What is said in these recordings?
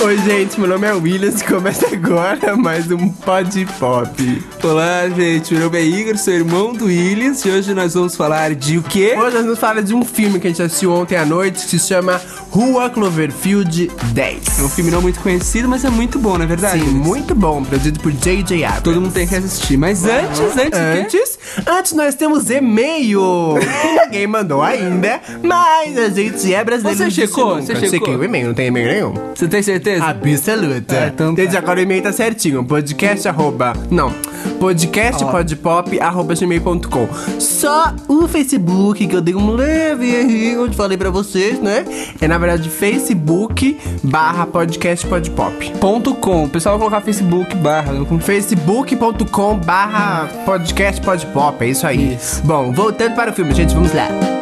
Oi, gente, meu nome é Williams e começa agora mais um Pod Pop. Olá, gente, meu nome é Igor, sou irmão do Williams e hoje nós vamos falar de o quê? Hoje nós vamos falar de um filme que a gente assistiu ontem à noite que se chama Rua Cloverfield 10. É um filme não muito conhecido, mas é muito bom, não é verdade? Sim, muito bom, produzido por J.J. Abrams. Todo mundo tem que assistir. Mas antes, antes, quê? Antes, antes nós temos e-mail ninguém mandou ainda, mas a gente é brasileiro. Você checou? Você checou? Chequei o e-mail, não tem e-mail nenhum. Você tem certeza? Absoluta. É, então tá. Desde agora o e-mail tá certinho. Podcast arroba. Não. Podcast Ó. podpop arroba gmail.com. Só o Facebook que eu dei um leve errinho, onde falei pra vocês, né? É na verdade Facebook barra podcast podpop. Ponto .com. O pessoal vai colocar Facebook barra. com- Facebook.com barra podcast podpop. É isso aí. Isso. Bom, voltando para o filme, gente, vamos lá.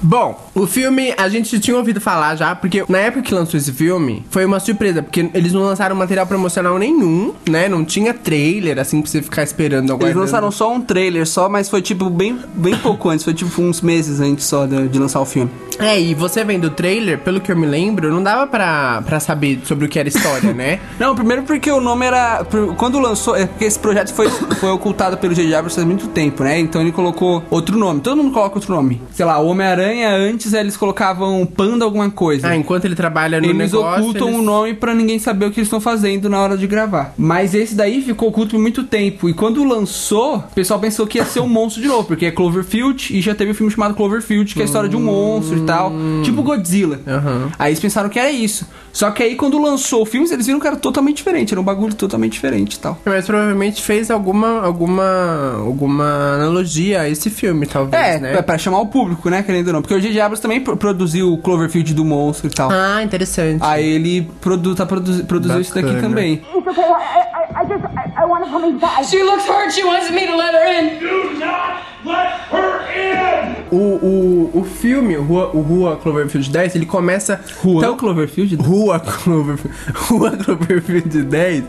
Bom, o filme a gente tinha ouvido falar já, porque na época que lançou esse filme, foi uma surpresa, porque eles não lançaram material promocional nenhum, né? Não tinha trailer, assim, pra você ficar esperando Eles lançaram só um trailer só, mas foi tipo bem, bem pouco antes, foi tipo uns meses antes só de, de lançar o filme. É, e você vendo o trailer, pelo que eu me lembro, não dava pra, pra saber sobre o que era história, né? Não, primeiro porque o nome era. Quando lançou. É porque esse projeto foi, foi ocultado pelo J.J. Abrams faz muito tempo, né? Então ele colocou outro nome. Todo mundo coloca outro nome. Sei lá, o Homem-Aranha antes eles colocavam Panda alguma coisa. Ah, enquanto ele trabalha no Eles negócio... ocultam eles- o nome pra ninguém saber o que eles estão fazendo na hora de gravar. Mas esse daí ficou oculto por muito tempo. E quando lançou, o pessoal pensou que ia ser um monstro de novo, porque é Cloverfield e já teve um filme chamado Cloverfield, que é a história de um monstro e tal. Tipo Godzilla. Aham. Aí eles pensaram que era isso. Só que aí quando lançou o filme, eles viram que era totalmente diferente. Era um bagulho totalmente diferente e tal. Mas provavelmente fez alguma, alguma, alguma analogia a esse filme, talvez, É, né? pra, pra chamar o público, né? Querendo ou não. Porque o J.J. Abrams também pro- produziu o Cloverfield do monstro e tal. Ah, interessante. Aí ele produ tá produzi produziu isso daqui Bacana. também. It's okay. I, I, I just, I, I want to come inside. She looks hurt. She wants me to let her in. Do not let her in! O, o, o filme, o Rua, o Rua Cloverfield 10, ele começa... Rua tão Cloverfield? Rua Cloverfield, Rua Cloverfield 10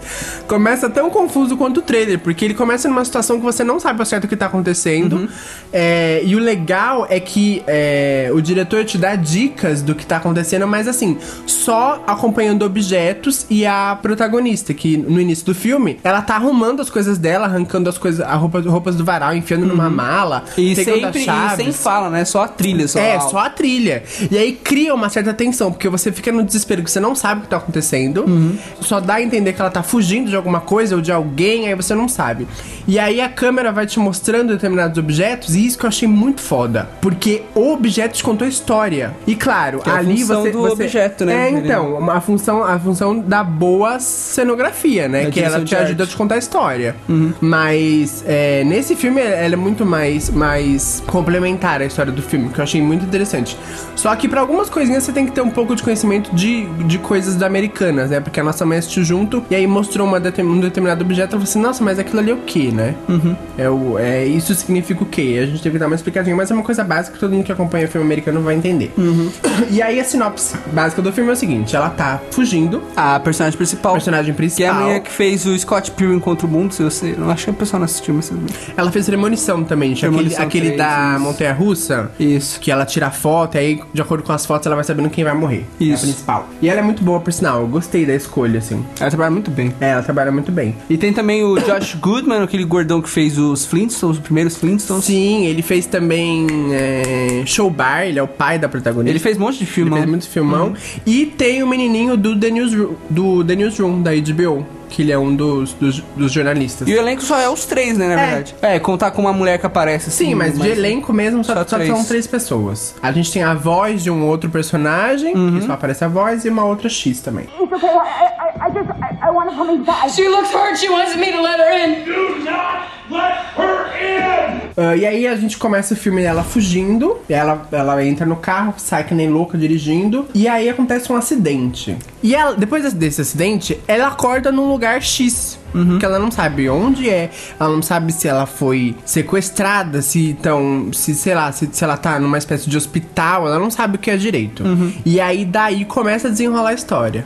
começa tão confuso quanto o trailer, porque ele começa numa situação que você não sabe ao certo o que tá acontecendo. Uhum. É, e o legal é que é, o diretor te dá dicas do que tá acontecendo, mas assim, só acompanhando objetos e a protagonista, que no início do filme, ela tá arrumando as coisas dela, arrancando as coisas, a roupa, roupas do varal, enfiando numa mala, Uhum. E pegando sempre e sem fala, né? Só a trilha, só. É, a- só a trilha. E aí cria uma certa tensão, porque você fica no desespero que você não sabe o que tá acontecendo. Só dá a entender que ela tá fugindo de alguma coisa ou de alguém, aí você não sabe. E aí a câmera vai te mostrando determinados objetos, e isso que eu achei muito foda. Porque o objeto te contou a história. E claro, é a ali função você. do você- objeto, né? É, então, a função, a função da boa cenografia, né? Da que ela te ajuda a te contar a história. Mas é, nesse filme ela é muito mais, mais complementar à história do filme, que eu achei muito interessante. Só que pra algumas coisinhas você tem que ter um pouco de conhecimento de, de coisas da americanas, né? Porque a nossa mãe assistiu junto e aí mostrou uma determin- um determinado objeto e falei assim, nossa, mas aquilo ali é o que, né? É, o, é Isso significa o quê? A gente teve que dar uma explicadinha, mas é uma coisa básica que todo mundo que acompanha filme americano vai entender. E aí a sinopse básica do filme é o seguinte: ela tá fugindo, A personagem principal. a personagem Que é a principal. menina que fez o Scott Pilgrim contra o mundo, se você... Eu acho que o pessoal não assistiu, mas... Ela fez premonição também, tinha aquele, Premonição aquele 3, da. Montanha Russa. Isso. Que ela tira foto, e aí, de acordo com as fotos, ela vai sabendo quem vai morrer. É a Isso. principal. E ela é muito boa, por sinal. Eu gostei da escolha, assim. Ela trabalha muito bem. É, ela trabalha muito bem. E tem também o Josh Goodman, aquele gordão que fez os Flintstones, os primeiros Flintstones. Sim, ele fez também é, Show Bar, ele é o pai da protagonista. Ele fez um monte de filme. Ele fez muito filmão. E tem o menininho do The Newsroom, do The Newsroom, da HBO. Que ele é um dos, dos, dos jornalistas. E o elenco só é os três, né, na É. verdade. É, contar com uma mulher que aparece assim. Sim, mas de elenco mesmo só, Só só três. são três pessoas. A gente tem a voz de um outro personagem, Uhum. que só aparece a voz, e uma outra X também. It's okay. I, I, I just, I, I want to come inside. She looks hurt. She wants me to let her in. Do not Ah, e aí a gente começa o filme dela fugindo. Ela, ela entra no carro, sai que nem louca dirigindo. E aí acontece um acidente. E ela, depois desse acidente, ela acorda num lugar X. Que ela não sabe onde é, ela não sabe se ela foi sequestrada, se então, se sei lá, se, se ela tá numa espécie de hospital, ela não sabe o que é direito. E aí daí começa a desenrolar a história.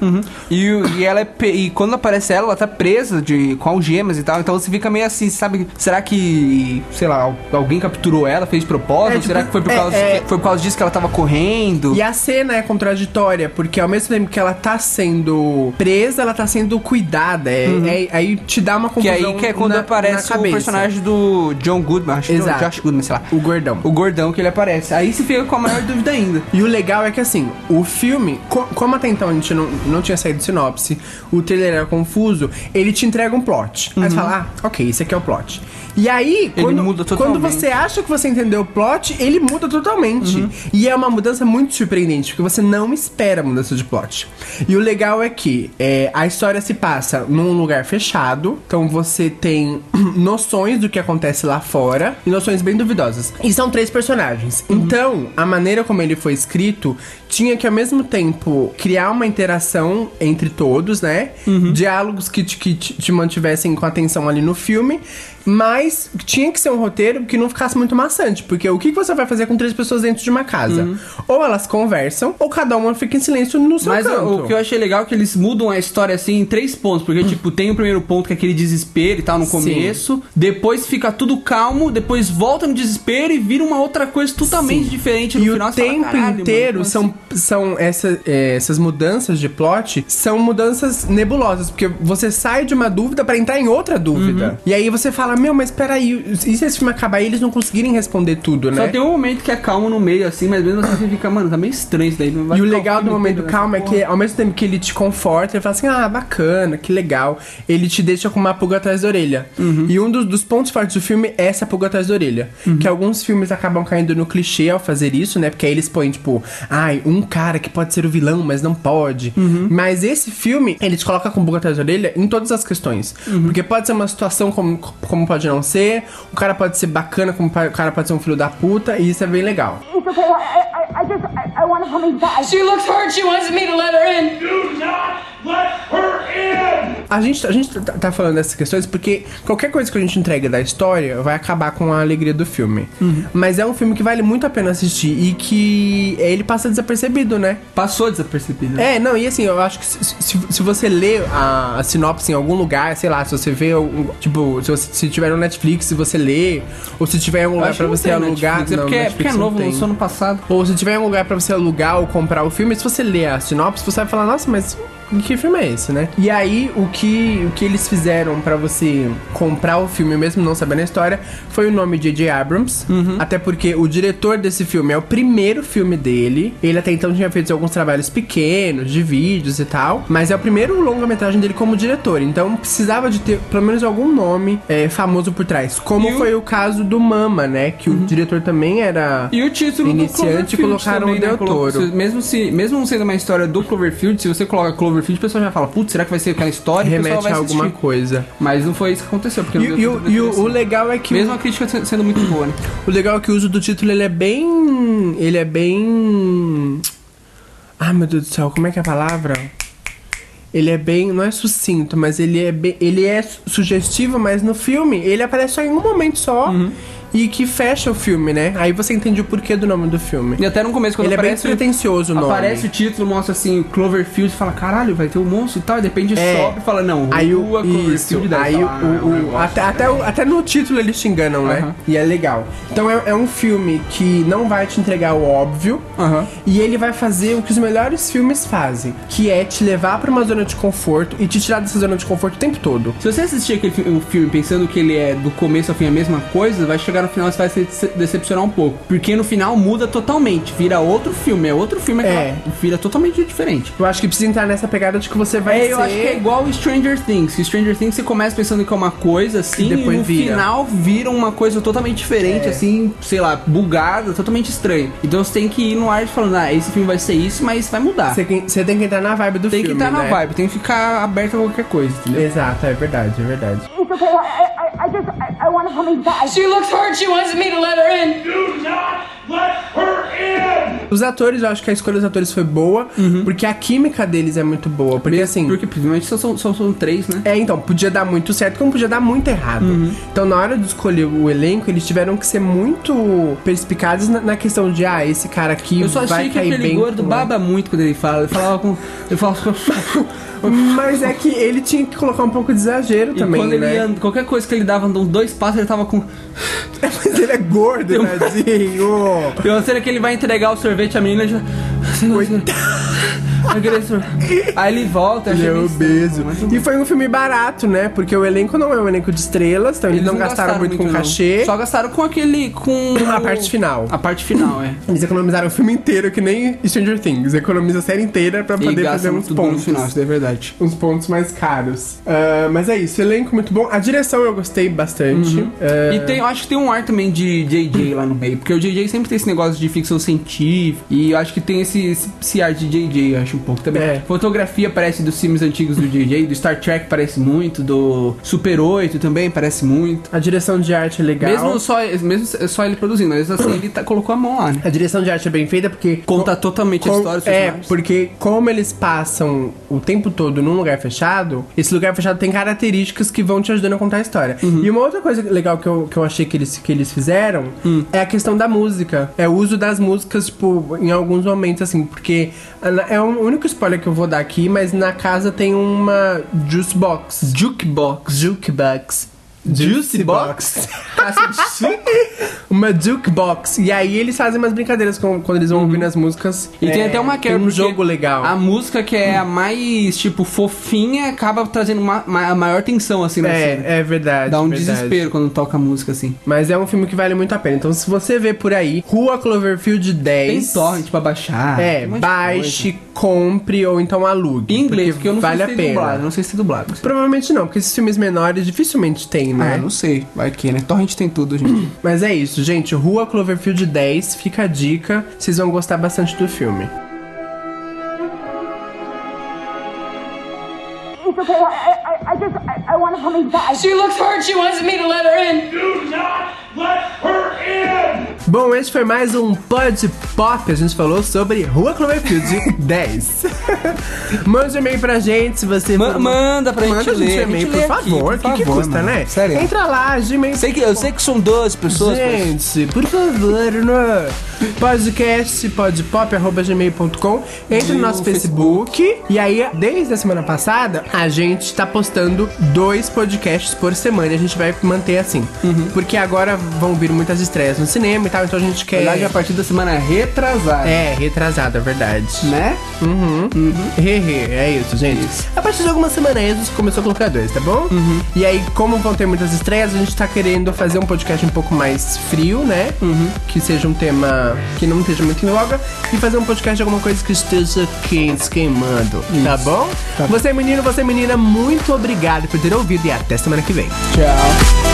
E, o- e ela é e quando aparece ela, ela tá presa de, com algemas e tal. Então você fica meio assim, sabe? Será que, sei lá, al- alguém capturou ela, fez propósito? É, tipo, será que foi por, é- causa, é- foi por causa disso que ela tava correndo? E a cena é contraditória, porque ao mesmo tempo que ela tá sendo presa, ela tá sendo cuidada. É, é- te dá uma que confusão aí que é quando na- aparece na o personagem do John Goodman, acho que é o Exato. Josh Goodman, sei lá. O gordão. O gordão que ele aparece. Aí você fica com a maior dúvida ainda. E o legal é que assim, o filme, co- como até então a gente não, não tinha saído sinopse, o trailer era confuso, ele te entrega um plot. Aí você fala, ah, ok, esse aqui é o plot. E aí, quando, quando você acha que você entendeu o plot, ele muda totalmente. E é uma mudança muito surpreendente, porque você não espera a mudança de plot. E o legal é que é, a história se passa num lugar fechado, então você tem noções do que acontece lá fora, e noções bem duvidosas. E são três personagens. Então, a maneira como ele foi escrito tinha que ao mesmo tempo criar uma interação entre todos, né? Diálogos que, te, que te, mantivessem com atenção ali no filme. Mas tinha que ser um roteiro que não ficasse muito maçante. Porque o que você vai fazer com três pessoas dentro de uma casa? Ou elas conversam, ou cada uma fica em silêncio no seu Mas canto. o, que eu achei legal é que eles mudam a história assim em três pontos. Porque, tipo, tem o primeiro ponto que é aquele desespero e tal no Sim. começo. Depois fica tudo calmo. Depois volta no desespero e vira uma outra coisa totalmente Sim. diferente no E final. o você fala, tempo "Caralho, mano, inteiro como são, essa, é, essas mudanças de plot são mudanças nebulosas, porque você sai de uma dúvida pra entrar em outra dúvida. Uhum. E aí você fala, meu, mas peraí, e se esse filme acabar e eles não conseguirem responder tudo, né? Só tem um momento que é calmo no meio, assim, mas mesmo assim você fica, mano, tá meio estranho isso daí. E o legal do momento calmo é que, porra. ao mesmo tempo que ele te conforta, ele fala assim: ah, bacana, que legal. Ele te deixa com uma pulga atrás da orelha. Uhum. E um dos, dos pontos fortes do filme é essa pulga atrás da orelha. Uhum. Que alguns filmes acabam caindo no clichê ao fazer isso, né? Porque aí eles põem, tipo, ai, um cara que pode ser o vilão, mas não pode. Uhum. Mas esse filme, ele te coloca com pulga atrás da orelha em todas as questões. Uhum. Porque pode ser uma situação como, como pode não ser, o cara pode ser bacana, como o cara pode ser um filho da puta, e isso é bem legal. It's okay. I, I, I just, I, I want to come inside. She looks hurt. She wants me to let her in. Do not let her in! A gente, a gente tá, tá falando dessas questões porque qualquer coisa que a gente entrega da história vai acabar com a alegria do filme. Mas é um filme que vale muito a pena assistir e que ele passa desapercebido, né? Passou desapercebido. É, não, e assim, eu acho que se, se, se você lê a, a sinopse em algum lugar, sei lá, se você vê, algum- tipo, se, você, se tiver no Netflix, se você lê, ou se tiver em algum Eu lugar pra você alugar. Netflix, é não, porque, é, porque é Netflix não novo, tem. lançou no passado. Ou se tiver um lugar pra você alugar ou comprar o filme, se você ler a sinopse, você vai falar, nossa, mas que filme é esse, né? E aí, o que, o que eles fizeram pra você comprar o filme, mesmo não sabendo a história, foi o nome de J.J. Abrams. Até porque o diretor desse filme é o primeiro filme dele. Ele até então tinha feito alguns trabalhos pequenos, de vídeos e tal. Mas é o primeiro longa-metragem dele como diretor. Então precisava de ter pelo menos algum nome é, famoso por trás. Como E o- foi o caso do Mama, né? Que o diretor também era. E o título Iniciante do Cloverfield colocaram também, o Del né? Toro. Mesmo, se, mesmo não sendo uma história do Cloverfield, se você coloca Cloverfield, o pessoal já fala, putz, será que vai ser aquela história? Remete a alguma coisa. Mas não foi isso que aconteceu, porque E, e o- e o, legal é que Mesmo o, a crítica se- sendo muito boa, né? o legal é que o uso do título ele é bem, ele é bem, ah meu Deus do céu, como é que é a palavra? Ele é bem, não é sucinto, mas ele é bem, ele é su- sugestivo, mas no filme ele aparece só em um momento só Uhum. E que fecha o filme, né? Aí você entende o porquê do nome do filme. E até no começo, quando Ele é bem aparece, pretencioso o nome. aparece o título, mostra assim, Cloverfield, fala, caralho, vai ter um monstro e tal, e de repente É. sobe e fala, não, Aí o, rua isso, Cloverfield, aí o, fala, "Ah, é um o- negócio". até, até, o- até no título eles te enganam, né? Aham. E é legal. Então é, é um filme que não vai te entregar o óbvio Aham. e ele vai fazer o que os melhores filmes fazem, que é te levar pra uma zona de conforto e te tirar dessa zona de conforto o tempo todo. Se você assistir aquele fi- o filme pensando que ele é do começo ao fim a mesma coisa, vai chegar no final e você vai se decepcionar um pouco. Porque no final muda totalmente, vira outro filme, é outro filme, É. aquela- vira totalmente diferente. Eu acho que precisa entrar nessa pegada de que você vai É, ser... eu acho que é igual o Stranger Things. Que Stranger Things você começa pensando que é uma coisa assim, E e, depois no vira. final vira uma coisa totalmente diferente, É. assim, sei lá, bugada, totalmente estranha. Então você tem que ir no ar falando, ah, esse filme vai ser isso, mas vai mudar. Você, tem- você tem que entrar na vibe do tem filme, que estar na né? vibe, tem que ficar aberto a qualquer coisa, entendeu? Exato, é verdade, é verdade. It's okay. I, I, I just, I, I want to come inside. She looks hurt. She wants me to let her in. Do not let her in! Os atores, eu acho que a escolha dos atores foi boa, porque a química deles é muito boa. Porque assim. Porque principalmente só são, só são três, né? É, então, podia dar muito certo, como podia dar muito errado. Então, na hora de escolher o elenco, eles tiveram que ser muito perspicazes na, na questão de, ah, esse cara aqui Eu só vai achei que cair aquele bem. gordo baba muito quando ele fala. Ele falava com. Ele falava com. Mas é que ele tinha que colocar um pouco de exagero E também, quando ele né? ia, qualquer coisa que ele dava uns dois passos, ele tava com. Mas ele é gordo, tadinho. Tem uma cena que ele vai entregar o sorvete à menina e já. Eu sorvete. Aí ele volta, Ele é obeso. E foi um filme barato, né? Porque o elenco não é um elenco de estrelas, então eles, não, gastaram, muito com não. cachê. Só gastaram com aquele. com. A parte final. A parte final, é. Eles economizaram o filme inteiro, que nem Stranger Things. Economiza a série inteira pra poder fazer uns no pontos. final, isso é verdade. Uns pontos mais caros. Ah, mas é isso, elenco muito bom. A direção eu gostei bastante. Ah, E tem, eu acho que tem um ar também de JJ lá no meio, porque o JJ sempre tem esse negócio de ficção científica, e eu acho que tem esse, esse, esse ar de JJ, eu um pouco também. É. Fotografia parece dos filmes antigos do JJ, do Star Trek parece muito, do Super 8 também parece muito. A direção de arte é legal. Mesmo só, mesmo só ele produzindo, mas assim, ele tá- colocou a mão lá, né? A direção de arte é bem feita porque. Conta totalmente a Com- história dos é, porque como eles passam o tempo todo num lugar fechado, esse lugar fechado tem características que vão te ajudando a contar a história. Uhum. E uma outra coisa legal que eu, que eu achei que eles, que eles fizeram Hum. é a questão da música. É o uso das músicas, tipo, em alguns momentos, assim, porque é o único spoiler que eu vou dar aqui, mas na casa tem uma juice box. Jukebox. Jukebox. Juice box? uma jukebox. E aí eles fazem umas brincadeiras com- quando eles vão ouvindo as músicas. Uhum. E tem É, até uma quebra. Tem um jogo legal. A música que é a mais, tipo, fofinha acaba trazendo uma, ma- a maior tensão, assim, na cena. É, é verdade. Dá um verdade. desespero quando toca a música, assim. Mas é um filme que vale muito a pena. Então, se você vê por aí, Rua Cloverfield 10. Tem torrent pra baixar. É, tem baixe, compre ou então alugue. Em inglês, porque eu não vale sei a tem pena. dublado. Não sei se tem dublado. Provavelmente não, porque esses filmes menores dificilmente tem, né? Ah, não sei. Vai que, né? Torrent tem tudo, gente. Mas é isso, gente. Rua Cloverfield 10, fica a dica. Vocês vão gostar bastante do filme. It's okay. I, I, I just, I, I want to come inside. She looks hurt. She wants me to let her in. Do not let her in! Bom, esse foi mais um Pod Pop. A gente falou sobre Rua Cloverfield 10. Mande um e-mail pra gente se você Ma- manda pra gente Manda um e-mail, por lê favor. por O que, que custa, mano. né? Sério. Entra lá, Gmail. Sei que, eu sei que são 12 pessoas. Gente, por favor, no podcast podpop.gmail.com Entre no No nosso Facebook. E aí, desde a semana passada, a gente tá postando dois podcasts por semana. E a gente vai manter assim. Uhum. Porque agora vão vir muitas estreias no cinema e tal. Então a gente quer. verdade, a partir da semana retrasada. É, retrasada, é verdade. Né? Uhum. Hehe, é isso, gente. A partir de algumas semanas a gente começou a colocar dois, tá bom? Uhum. E aí, como vão ter muitas estreias, a gente tá querendo fazer um podcast um pouco mais frio, né? Uhum. Que seja um tema que não esteja muito em voga. E fazer um podcast de alguma coisa que esteja quente, queimando. Tá bom? Você, menino, você, menina, muito obrigado por ter ouvido e até semana que vem. Tchau.